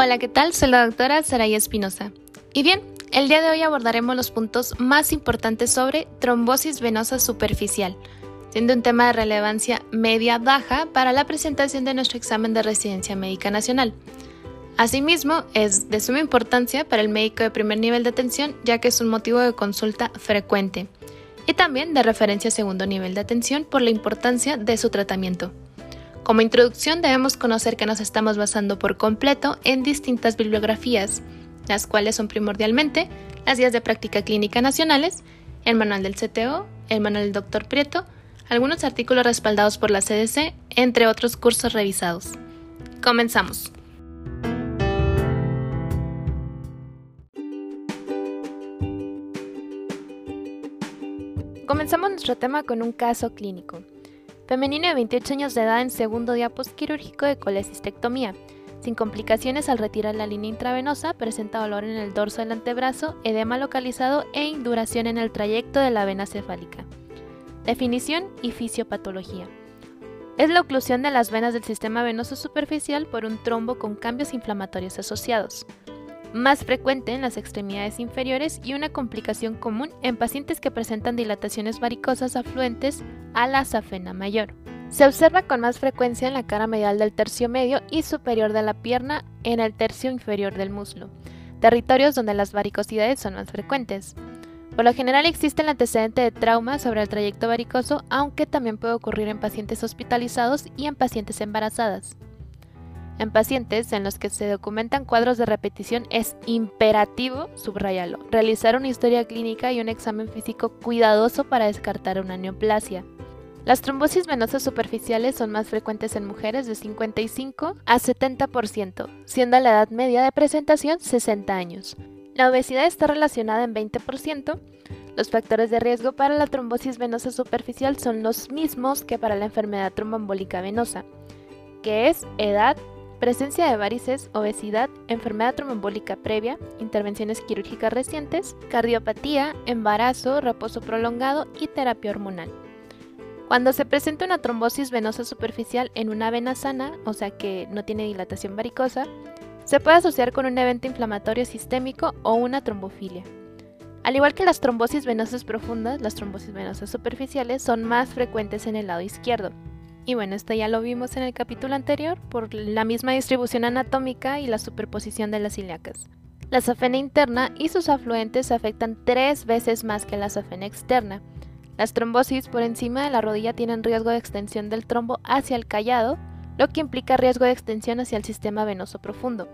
Hola, ¿qué tal? Soy la doctora Saraya Espinosa. Y bien, el día de hoy abordaremos los puntos más importantes sobre trombosis venosa superficial, siendo un tema de relevancia media-baja para la presentación de nuestro examen de residencia médica nacional. Asimismo, es de suma importancia para el médico de primer nivel de atención, ya que es un motivo de consulta frecuente, y también de referencia segundo nivel de atención por la importancia de su tratamiento. Como introducción debemos conocer que nos estamos basando por completo en distintas bibliografías, las cuales son primordialmente las guías de práctica clínica nacionales, el manual del CTO, el manual del Dr. Prieto, algunos artículos respaldados por la CDC, entre otros cursos revisados. Comenzamos. Comenzamos nuestro tema con un caso clínico. Femenino de 28 años de edad en segundo día postquirúrgico de colecistectomía. Sin complicaciones al retirar la línea intravenosa, presenta dolor en el dorso del antebrazo, edema localizado e induración en el trayecto de la vena cefálica. Definición y fisiopatología. Es la oclusión de las venas del sistema venoso superficial por un trombo con cambios inflamatorios asociados más frecuente en las extremidades inferiores y una complicación común en pacientes que presentan dilataciones varicosas afluentes a la safena mayor. Se observa con más frecuencia en la cara medial del tercio medio y superior de la pierna en el tercio inferior del muslo, territorios donde las varicosidades son más frecuentes. Por lo general existe el antecedente de trauma sobre el trayecto varicoso, aunque también puede ocurrir en pacientes hospitalizados y en pacientes embarazadas. En pacientes en los que se documentan cuadros de repetición es imperativo, subrayarlo, realizar una historia clínica y un examen físico cuidadoso para descartar una neoplasia. Las trombosis venosas superficiales son más frecuentes en mujeres de 55 a 70%, siendo la edad media de presentación 60 años. La obesidad está relacionada en 20%. Los factores de riesgo para la trombosis venosa superficial son los mismos que para la enfermedad tromboembólica venosa, que es edad, presencia de varices, obesidad, enfermedad tromboembólica previa, intervenciones quirúrgicas recientes, cardiopatía, embarazo, reposo prolongado y terapia hormonal. Cuando se presenta una trombosis venosa superficial en una vena sana, o sea que no tiene dilatación varicosa, se puede asociar con un evento inflamatorio sistémico o una trombofilia. Al igual que las trombosis venosas profundas, las trombosis venosas superficiales son más frecuentes en el lado izquierdo, y bueno, esto ya lo vimos en el capítulo anterior por la misma distribución anatómica y la superposición de las ilíacas. La safena interna y sus afluentes afectan tres veces más que la safena externa. Las trombosis por encima de la rodilla tienen riesgo de extensión del trombo hacia el callado, lo que implica riesgo de extensión hacia el sistema venoso profundo.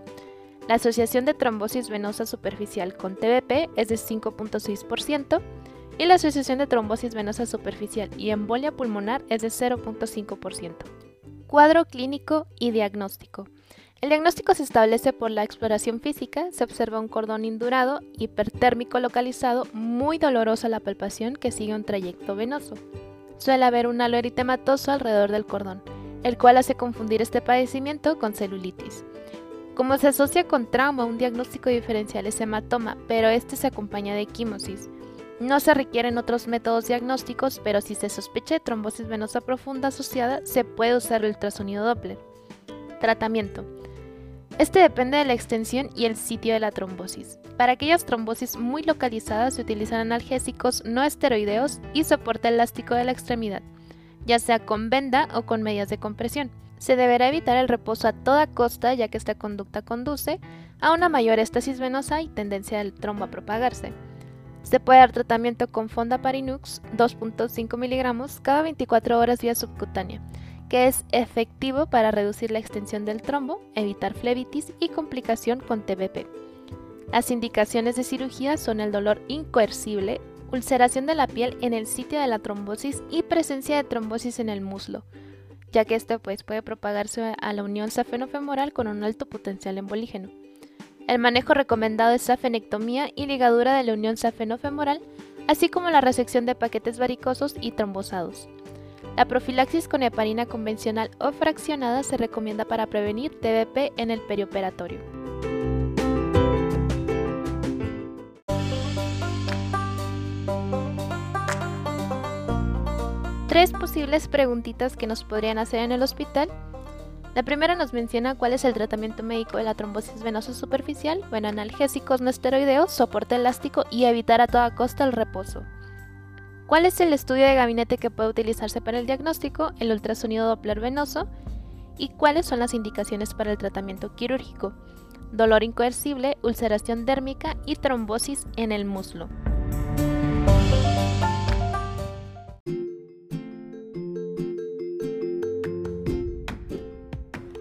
La asociación de trombosis venosa superficial con TBP es de 5.6%, y la asociación de trombosis venosa superficial y embolia pulmonar es de 0.5%. Cuadro clínico y diagnóstico. El diagnóstico se establece por la exploración física, se observa un cordón indurado, hipertérmico localizado, muy doloroso a la palpación que sigue un trayecto venoso. Suele haber un halo eritematoso alrededor del cordón, el cual hace confundir este padecimiento con celulitis. Como se asocia con trauma, un diagnóstico diferencial es hematoma, pero este se acompaña de equimosis. No se requieren otros métodos diagnósticos, pero si se sospecha de trombosis venosa profunda asociada, se puede usar el ultrasonido Doppler. Tratamiento. Este depende de la extensión y el sitio de la trombosis. Para aquellas trombosis muy localizadas se utilizan analgésicos no esteroideos y soporte elástico de la extremidad, ya sea con venda o con medias de compresión. Se deberá evitar el reposo a toda costa ya que esta conducta conduce a una mayor estasis venosa y tendencia del trombo a propagarse. Se puede dar tratamiento con Fonda Parinux 2.5 miligramos cada 24 horas vía subcutánea, que es efectivo para reducir la extensión del trombo, evitar flebitis y complicación con TBP. Las indicaciones de cirugía son el dolor incoercible, ulceración de la piel en el sitio de la trombosis y presencia de trombosis en el muslo, ya que esto pues, puede propagarse a la unión safenofemoral con un alto potencial embolígeno. El manejo recomendado es safenectomía y ligadura de la unión safenofemoral, así como la resección de paquetes varicosos y trombosados. La profilaxis con heparina convencional o fraccionada se recomienda para prevenir TBP en el perioperatorio. Tres posibles preguntitas que nos podrían hacer en el hospital La primera nos menciona cuál es el tratamiento médico de la trombosis venosa superficial, bueno, analgésicos no esteroideos, soporte elástico y evitar a toda costa el reposo. ¿Cuál es el estudio de gabinete que puede utilizarse para el diagnóstico? El ultrasonido Doppler venoso. ¿Y cuáles son las indicaciones para el tratamiento quirúrgico? Dolor incoercible, ulceración dérmica y trombosis en el muslo.